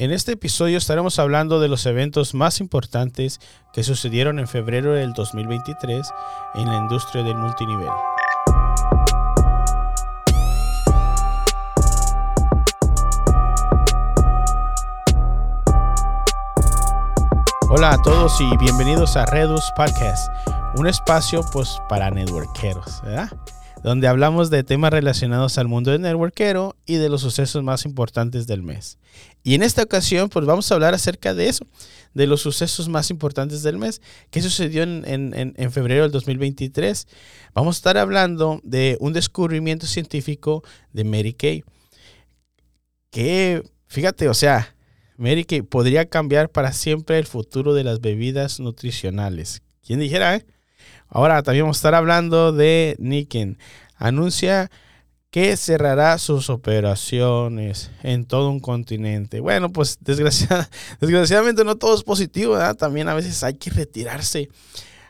En este episodio estaremos hablando de los eventos más importantes que sucedieron en febrero del 2023 en la industria del multinivel. Hola a todos y bienvenidos a Redus Podcast, un espacio pues para networkeros, ¿verdad? Donde hablamos de temas relacionados al mundo del networkero y de los sucesos más importantes del mes. Y en esta ocasión, pues vamos a hablar acerca de eso, de los sucesos más importantes del mes. ¿Qué sucedió en, febrero del 2023? Vamos a estar hablando de un descubrimiento científico de Mary Kay. Que, fíjate, o sea, Mary Kay podría cambiar para siempre el futuro de las bebidas nutricionales. ¿Quién dijera, eh? Ahora también vamos a estar hablando de Niken. Anuncia que cerrará sus operaciones en todo un continente. Bueno, pues desgraciadamente no todo es positivo, ¿verdad? También a veces hay que retirarse,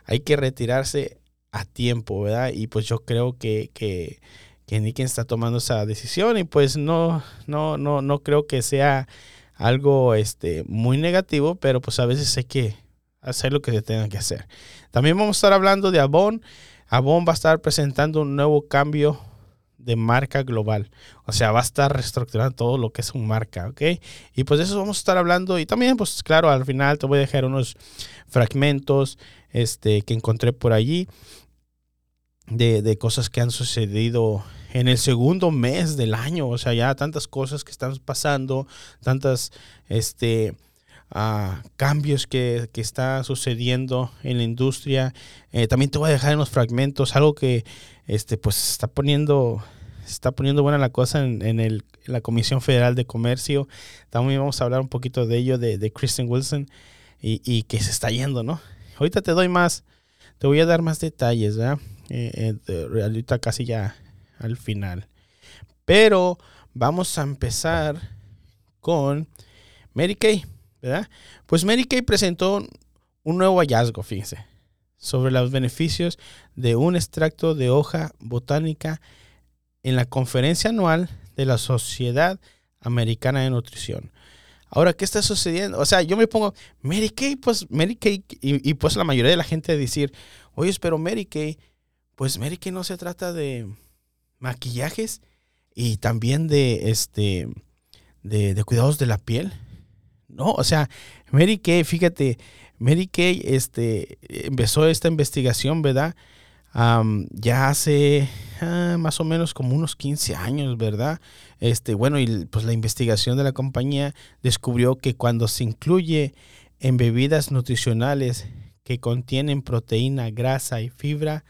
hay que retirarse a tiempo, ¿verdad? Y pues yo creo que, que, que Niken está tomando esa decisión y pues no, no, no, no creo que sea algo este, muy negativo, pero pues a veces hay que hacer lo que se tenga que hacer. También vamos a estar hablando de Avon. Avon va a estar presentando un nuevo cambio de marca global. O sea, va a estar reestructurando todo lo que es un marca, ¿ok? Y pues de eso vamos a estar hablando. Y también, pues claro, al final te voy a dejar unos fragmentos este, que encontré por allí de, de cosas que han sucedido en el segundo mes del año. O sea, ya tantas cosas que están pasando, tantas, este, cambios que, que, está sucediendo en la industria. Eh, también te voy a dejar en los fragmentos algo que este, pues está poniendo, está poniendo buena la cosa en, en, el, la Comisión Federal de Comercio. También vamos a hablar un poquito de ello, de, de Kristen Wilson, y, y, que se está yendo, ¿no? Ahorita te doy más, te voy a dar más detalles, ¿verdad? Eh, eh ahorita casi ya al final. Pero vamos a empezar con Mary Kay. ¿Verdad? Pues Mary Kay presentó un nuevo hallazgo, fíjense, sobre los beneficios de un extracto de hoja botánica en la conferencia anual de la Sociedad Americana de Nutrición. Ahora, ¿qué está sucediendo? O sea, yo me pongo, Mary Kay, pues Mary Kay, y, pues la mayoría de la gente decir, oye, pero Mary Kay, pues Mary Kay no se trata de maquillajes y también de, este, de, de cuidados de la piel. No, o sea, Mary Kay, fíjate, Mary Kay este, empezó esta investigación, ¿verdad? ya hace ah, más o menos como unos 15 años, ¿verdad? Este, bueno, y pues la investigación de la compañía descubrió que cuando se incluye en bebidas nutricionales que contienen proteína, grasa y fibra,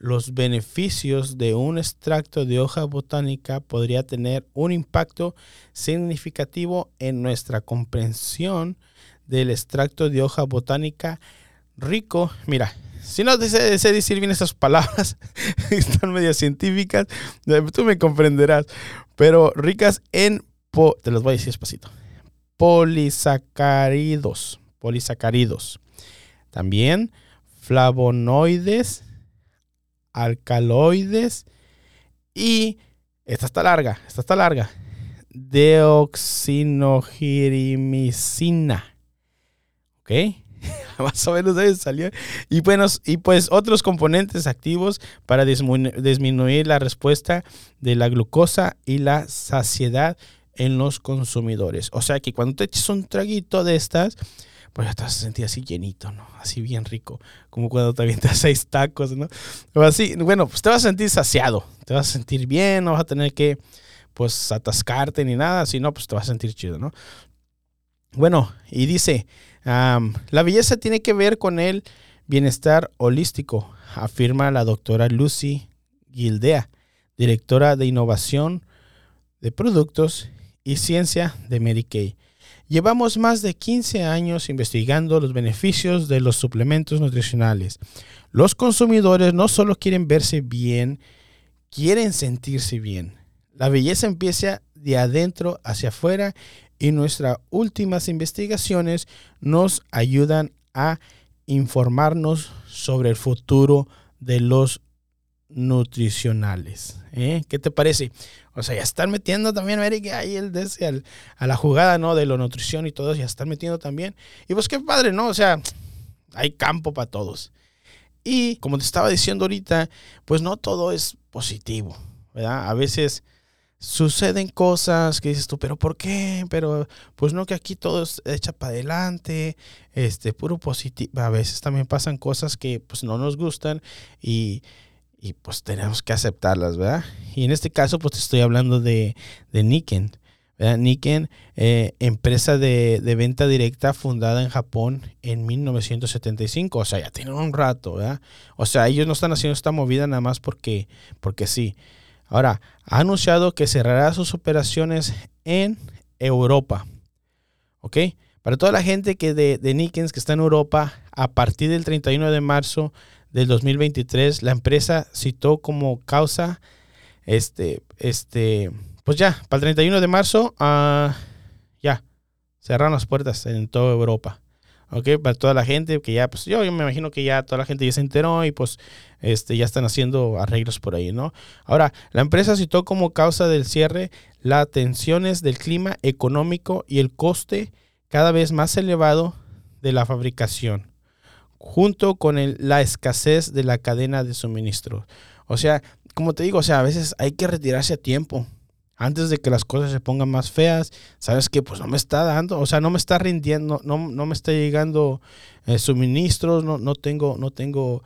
los beneficios de un extracto de hoja botánica podría tener un impacto significativo en nuestra comprensión del extracto de hoja botánica rico. Mira, si no sé, decir bien esas palabras, están medio científicas, tú me comprenderás, pero ricas en, te las voy a decir despacito, polisacáridos, polisacáridos. También flavonoides, alcaloides y esta está larga, esta está larga. Deoxinogirimicina. ¿Ok? Más o menos ahí salió. Y, bueno, y pues otros componentes activos para disminuir la respuesta de la glucosa y la saciedad en los consumidores. O sea que cuando te eches un traguito de estas, pues ya te vas a sentir así llenito, ¿no? Así bien rico, como cuando te avientas seis tacos, ¿no? O así, bueno, pues te vas a sentir saciado, te vas a sentir bien, no vas a tener que, pues, atascarte ni nada, sino, pues te vas a sentir chido, ¿no? Bueno, y dice, la belleza tiene que ver con el bienestar holístico, afirma la doctora Lucy Gildea, directora de innovación de productos y ciencia de Kay. Llevamos más de 15 años investigando los beneficios de los suplementos nutricionales. Los consumidores no solo quieren verse bien, quieren sentirse bien. La belleza empieza de adentro hacia afuera y nuestras últimas investigaciones nos ayudan a informarnos sobre el futuro de los nutricionales. ¿eh? ¿Qué te parece? O sea, ya están metiendo también, América, ahí el desde a la jugada, ¿no? De la nutrición y todo, ya están metiendo también. Y pues qué padre, ¿no? O sea, hay campo para todos. Y como te estaba diciendo ahorita, pues no todo es positivo, ¿verdad? A veces suceden cosas que dices tú, pero ¿por qué? Pero pues no que aquí todo es hecha para adelante, este, puro positivo. A veces también pasan cosas que pues no nos gustan y, y pues tenemos que aceptarlas, ¿verdad? Y en este caso pues te estoy hablando de, de Niken. Niken, eh, empresa de, de, venta directa fundada en Japón en 1975. O sea, ya tienen un rato, ¿verdad? O sea, ellos no están haciendo esta movida nada más porque, porque sí. Ahora, ha anunciado que cerrará sus operaciones en Europa. ¿Ok? Para toda la gente que de, de que está en Europa, a partir del 31 de marzo del 2023, la empresa citó como causa, este, este, pues ya, para el 31 de marzo, uh, ya, cerraron las puertas en toda Europa. ¿ok? Para toda la gente que ya, pues yo, me imagino que ya toda la gente ya se enteró y pues este, ya están haciendo arreglos por ahí, ¿no? Ahora, la empresa citó como causa del cierre las tensiones del clima económico y el coste cada vez más elevado de la fabricación, junto con la escasez de la cadena de suministro. O sea, como te digo, o sea, a veces hay que retirarse a tiempo antes de que las cosas se pongan más feas, sabes que pues no me está dando, o sea, no me está rindiendo, no, no me está llegando eh, suministros, no, no tengo, no tengo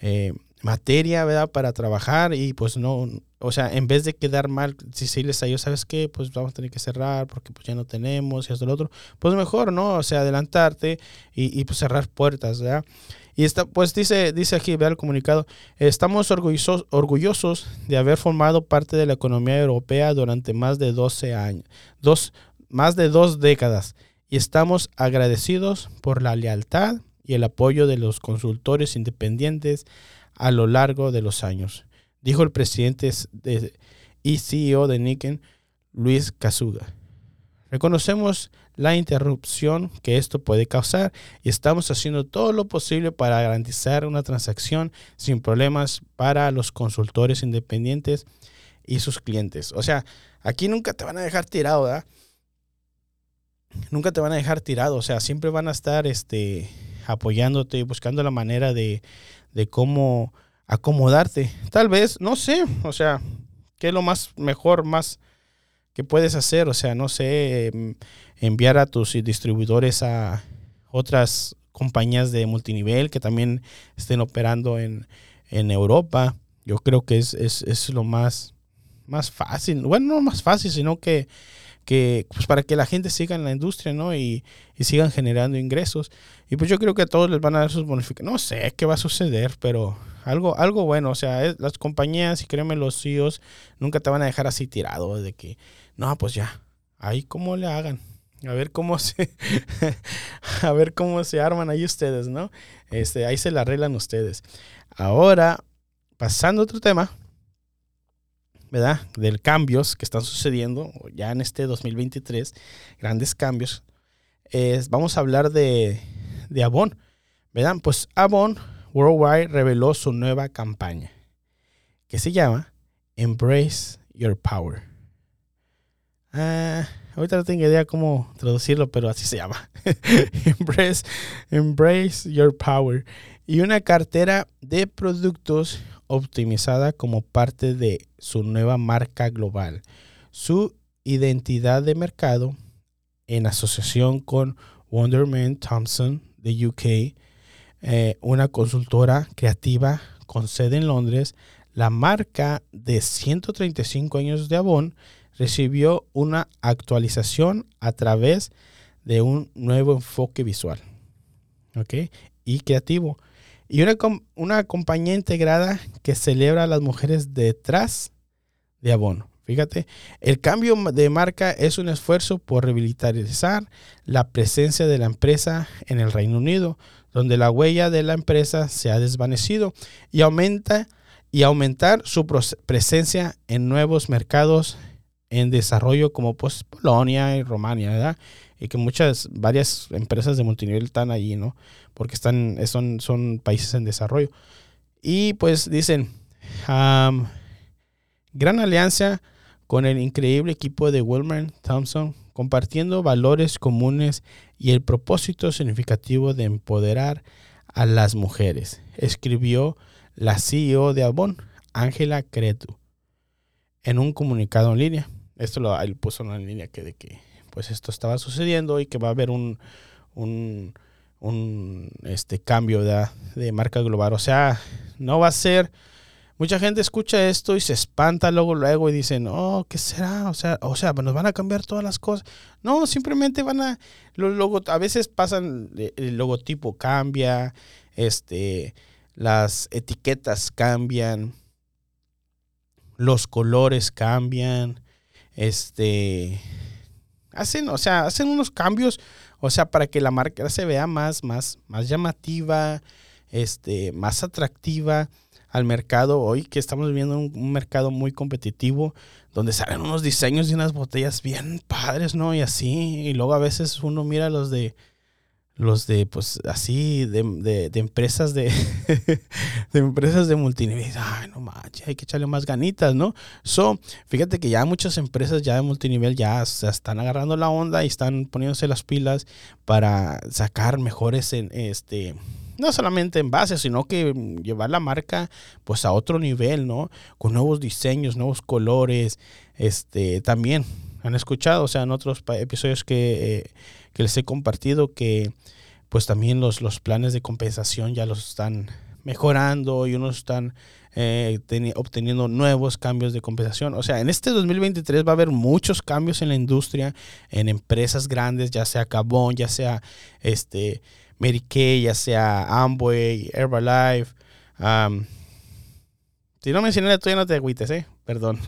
eh, materia, ¿verdad? Para trabajar y pues no, o sea, en vez de quedar mal, si se les a ellos, ¿sabes qué? Pues vamos a tener que cerrar porque pues ya no tenemos y y lo otro, pues mejor, ¿no? O sea, adelantarte y, y pues cerrar puertas, ¿verdad? Y está, pues dice, dice aquí, vea el comunicado, estamos orgullosos, orgullosos de haber formado parte de la economía europea durante más de 12 años, dos, más de dos décadas, y estamos agradecidos por la lealtad y el apoyo de los consultores independientes a lo largo de los años, dijo el presidente y CEO de Niken, Luis Casuga. Reconocemos la interrupción que esto puede causar y estamos haciendo todo lo posible para garantizar una transacción sin problemas para los consultores independientes y sus clientes. O sea, aquí nunca te van a dejar tirado, ¿verdad? Nunca te van a dejar tirado, o sea, siempre van a estar este, apoyándote y buscando la manera de, de cómo acomodarte. Tal vez, no sé, o sea, qué es lo más mejor, más ¿Qué puedes hacer? O sea, no sé, em, enviar a tus distribuidores a otras compañías de multinivel que también estén operando en, Europa. Yo creo que es, es, lo más, más fácil. Bueno, no más fácil, sino que, que pues para que la gente siga en la industria, ¿no? Y, y, sigan generando ingresos. Y pues yo creo que a todos les van a dar sus bonificaciones. No sé qué va a suceder, pero algo, algo bueno. O sea, las compañías, y créeme, los CEOs nunca te van a dejar así tirado de que no, pues ya, ahí cómo le hagan. A ver cómo se a ver cómo se arman ahí ustedes, ¿no? Este, ahí se la arreglan ustedes. Ahora, pasando a otro tema, ¿verdad? Del cambios que están sucediendo ya en este 2023, grandes cambios. Vamos a hablar de, de Avon, ¿verdad? Pues Avon Worldwide reveló su nueva campaña que se llama Embrace Your Power. Ah, ahorita no tengo idea cómo traducirlo, pero así se llama. embrace, embrace Your Power. Y una cartera de productos optimizada como parte de su nueva marca global. Su identidad de mercado en asociación con Wonderman Thompson de UK, eh, una consultora creativa con sede en Londres, la marca de 135 años de Avon recibió una actualización a través de un nuevo enfoque visual y creativo. Y una, una compañía integrada que celebra a las mujeres detrás de Avon. Fíjate, el cambio de marca es un esfuerzo por revitalizar la presencia de la empresa en el Reino Unido, donde la huella de la empresa se ha desvanecido y aumenta y aumentar su presencia en nuevos mercados en desarrollo como pues Polonia y Romania, ¿verdad? Y que muchas, varias empresas de multinivel están allí, ¿no? Porque están, son, son países en desarrollo. Y pues dicen, gran alianza con el increíble equipo de Wilmer Thompson, compartiendo valores comunes y el propósito significativo de empoderar a las mujeres, escribió la CEO de Avon, Ángela Cretu, en un comunicado en línea. Esto lo puso en línea que de que pues esto estaba sucediendo y que va a haber un, un, este, cambio de marca global. O sea, no va a ser Mucha gente escucha esto y se espanta luego, luego y dicen, oh, ¿qué será? O sea, o sea, nos van a cambiar todas las cosas. No, simplemente van a, los a veces pasan, el logotipo cambia, este, las etiquetas cambian, los colores cambian, este, hacen, o sea, hacen unos cambios, o sea, para que la marca se vea más, más, más llamativa, este, más atractiva al mercado hoy, que estamos viviendo un, mercado muy competitivo, donde salen unos diseños de unas botellas bien padres, ¿no? Y así, y luego a veces uno mira los de, los de, pues así, de, empresas de, de empresas de multinivel. Ay, no manches, hay que echarle más ganitas, ¿no? So, fíjate que ya muchas empresas ya de multinivel ya se están agarrando la onda y están poniéndose las pilas para sacar mejores en este no solamente en base, sino que llevar la marca pues a otro nivel, ¿no? Con nuevos diseños, nuevos colores, este, también han escuchado, o sea, en otros episodios que, eh, que les he compartido que pues también los, los planes de compensación ya los están mejorando y unos están eh, obteniendo nuevos cambios de compensación. O sea, en este 2023 va a haber muchos cambios en la industria, en empresas grandes, ya sea Cabón, ya sea este Kay, ya sea Amway, Herbalife. si no mencioné todavía no te agüites, ¿eh? Perdón.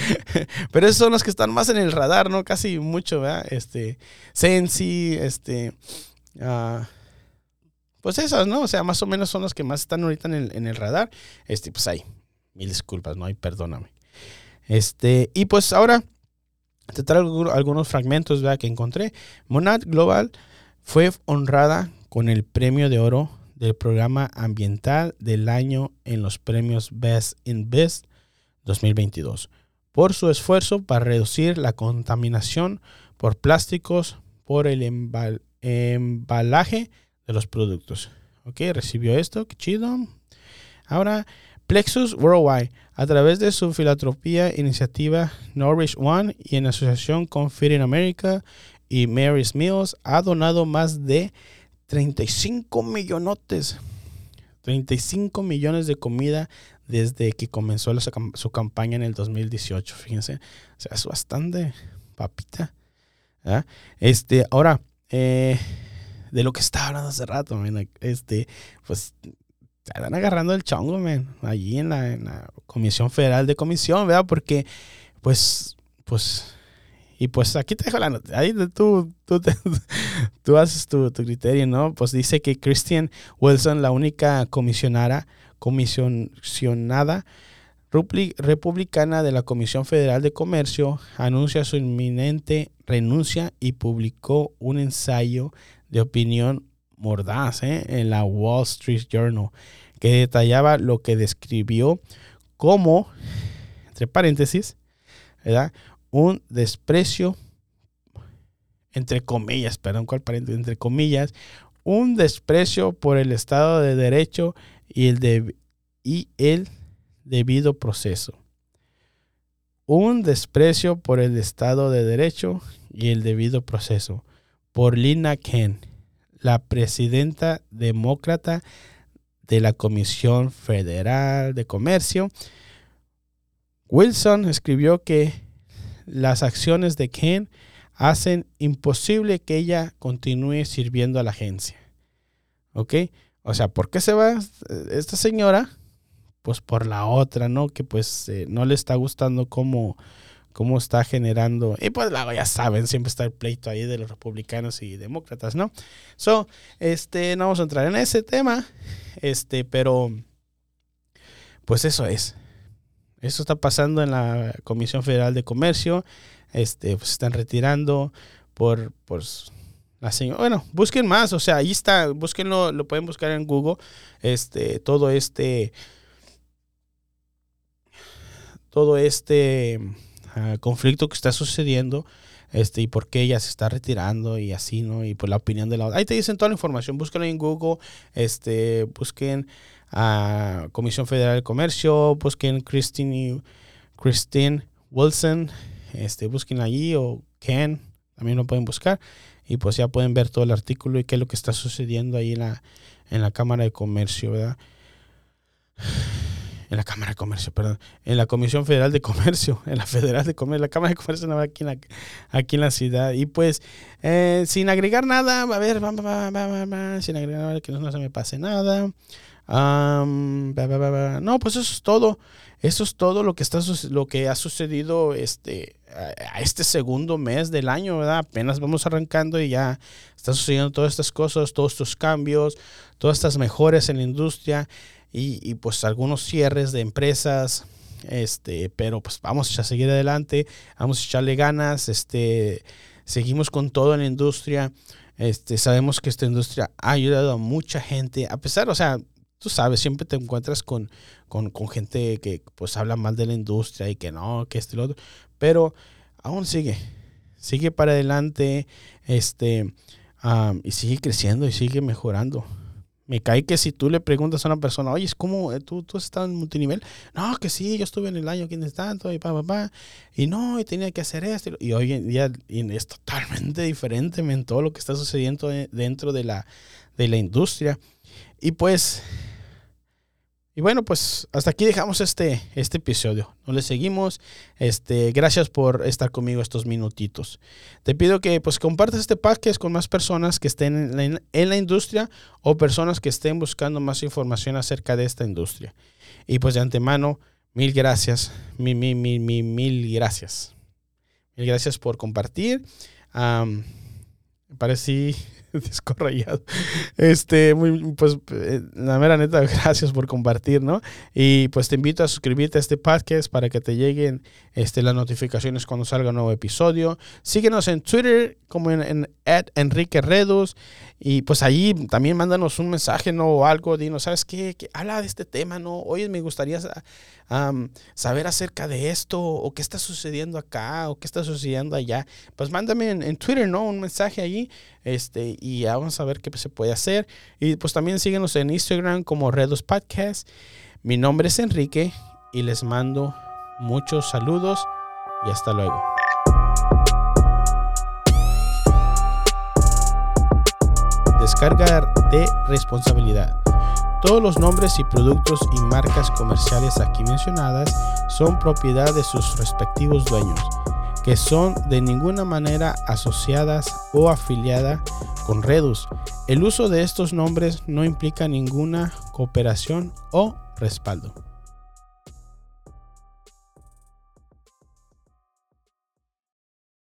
Pero esos son los que están más en el radar, ¿no? Casi mucho, ¿verdad? Este, Sensi, este... Uh, pues esas, ¿no? O sea, más o menos son los que más están ahorita en el, en el radar. Este, pues ahí, mil disculpas, ¿no? Y perdóname. Este, y pues ahora te traigo algunos fragmentos, ¿verdad? Que encontré. Monad Global fue honrada con el premio de oro del programa ambiental del año en los premios Best in Best 2022 por su esfuerzo para reducir la contaminación por plásticos por el embalaje de los productos. Ok, recibió esto, qué chido. Ahora, Plexus Worldwide, a través de su filantropía iniciativa Norwich One y en asociación con Feeding America y Mary's Meals, ha donado más de 35 millonotes. 35 millones de comida desde que comenzó su campaña en el 2018. Fíjense. O sea, es bastante papita. Este, ahora, eh, de lo que estaba hablando hace rato, este, pues están agarrando el chongo, man, allí en la, en la Comisión Federal de Comisión, ¿verdad? Porque, pues, pues y pues aquí te dejo la nota. Ahí tú, tú, tú haces tu, criterio, ¿no? Pues dice que Christian Wilson, la única comisionada, comisionada republicana de la Comisión Federal de Comercio, anuncia su inminente renuncia y publicó un ensayo de opinión mordaz ¿eh? en la Wall Street Journal que detallaba lo que describió como, entre paréntesis, ¿verdad? Un desprecio, entre comillas, perdón, cuál entre comillas, un desprecio por el Estado de Derecho y el, de, y el debido proceso. Un desprecio por el Estado de Derecho y el debido proceso. Por Lina Ken, la presidenta demócrata de la Comisión Federal de Comercio. Wilson escribió que las acciones de Ken hacen imposible que ella continúe sirviendo a la agencia. ¿Ok? O sea, ¿por qué se va esta señora? Pues por la otra, ¿no? Que pues eh, no le está gustando cómo, cómo está generando. Y pues luego ya saben, siempre está el pleito ahí de los republicanos y demócratas, ¿no? So, este, no vamos a entrar en ese tema, este, pero pues eso es. Eso está pasando en la Comisión Federal de Comercio. Este, pues están retirando por, por la señora. Bueno, busquen más, o sea, ahí está, búsquenlo, lo pueden buscar en Google. Este, todo este, todo este ah, conflicto que está sucediendo este, y por qué ella se está retirando y así, ¿no? Y por la opinión de la otra. Ahí te dicen toda la información, búsquenlo en Google, este, busquen a Comisión Federal de Comercio, busquen Christine, Christine Wilson, este, busquen allí o Ken, también lo pueden buscar y pues ya pueden ver todo el artículo y qué es lo que está sucediendo ahí en la, en la Cámara de Comercio, ¿verdad? En la Cámara de Comercio, perdón. En la Comisión Federal de Comercio, en la Federal de Comercio, la Cámara de Comercio no, aquí, en la, aquí en la ciudad. Y pues, eh, sin agregar nada, a ver, va, va, va, sin agregar nada, que no, se me pase nada. No, pues eso es todo. Eso es todo lo que, está, lo que ha sucedido este, a este segundo mes del año, ¿verdad? Apenas vamos arrancando y ya están sucediendo todas estas cosas, todos estos cambios, todas estas mejoras en la industria y, pues algunos cierres de empresas, este, pero pues vamos a seguir adelante, vamos a echarle ganas, este, seguimos con todo en la industria, este, sabemos que esta industria ha ayudado a mucha gente, a pesar, o sea, tú sabes, siempre te encuentras con, con, gente que pues habla mal de la industria y que no, que esto y lo otro, pero aún sigue, sigue para adelante, este, y sigue creciendo y sigue mejorando. Me cae que si tú le preguntas a una persona, oye, ¿cómo eh, tú, tú has en multinivel? No, que sí, yo estuve en el año quienes tanto y pa, pa, pa. Y no, y tenía que hacer esto. Y hoy en día es totalmente diferente en todo lo que está sucediendo dentro de la, de la industria. Y pues y bueno, pues hasta aquí dejamos este, este episodio. No le seguimos. Este, gracias por estar conmigo estos minutitos. Te pido que pues compartas este podcast con más personas que estén en la, industria o personas que estén buscando más información acerca de esta industria. Y pues de antemano, mil gracias. Mil, mil, mil, mil, mil gracias. Mil gracias por compartir. Um, parecí descorrayado. Este, muy, pues, eh, la mera neta, gracias por compartir, ¿no? Y pues te invito a suscribirte a este podcast para que te lleguen este, las notificaciones cuando salga un nuevo episodio. Síguenos en Twitter como en, en Enrique Redus y pues ahí también mándanos un mensaje, ¿no? O algo, dinos, ¿sabes qué? Habla de este tema, ¿no? Oye, me gustaría saber acerca de esto, o qué está sucediendo acá, o qué está sucediendo allá. Pues mándame en, Twitter, ¿no? Un mensaje allí, este, y ya vamos a ver qué se puede hacer. Y pues también síguenos en Instagram como Redus Podcast. Mi nombre es Enrique y les mando muchos saludos y hasta luego. Descarga de responsabilidad. Todos los nombres y productos y marcas comerciales aquí mencionadas son propiedad de sus respectivos dueños, que son de ninguna manera asociadas o afiliadas con Redus. El uso de estos nombres no implica ninguna cooperación o respaldo.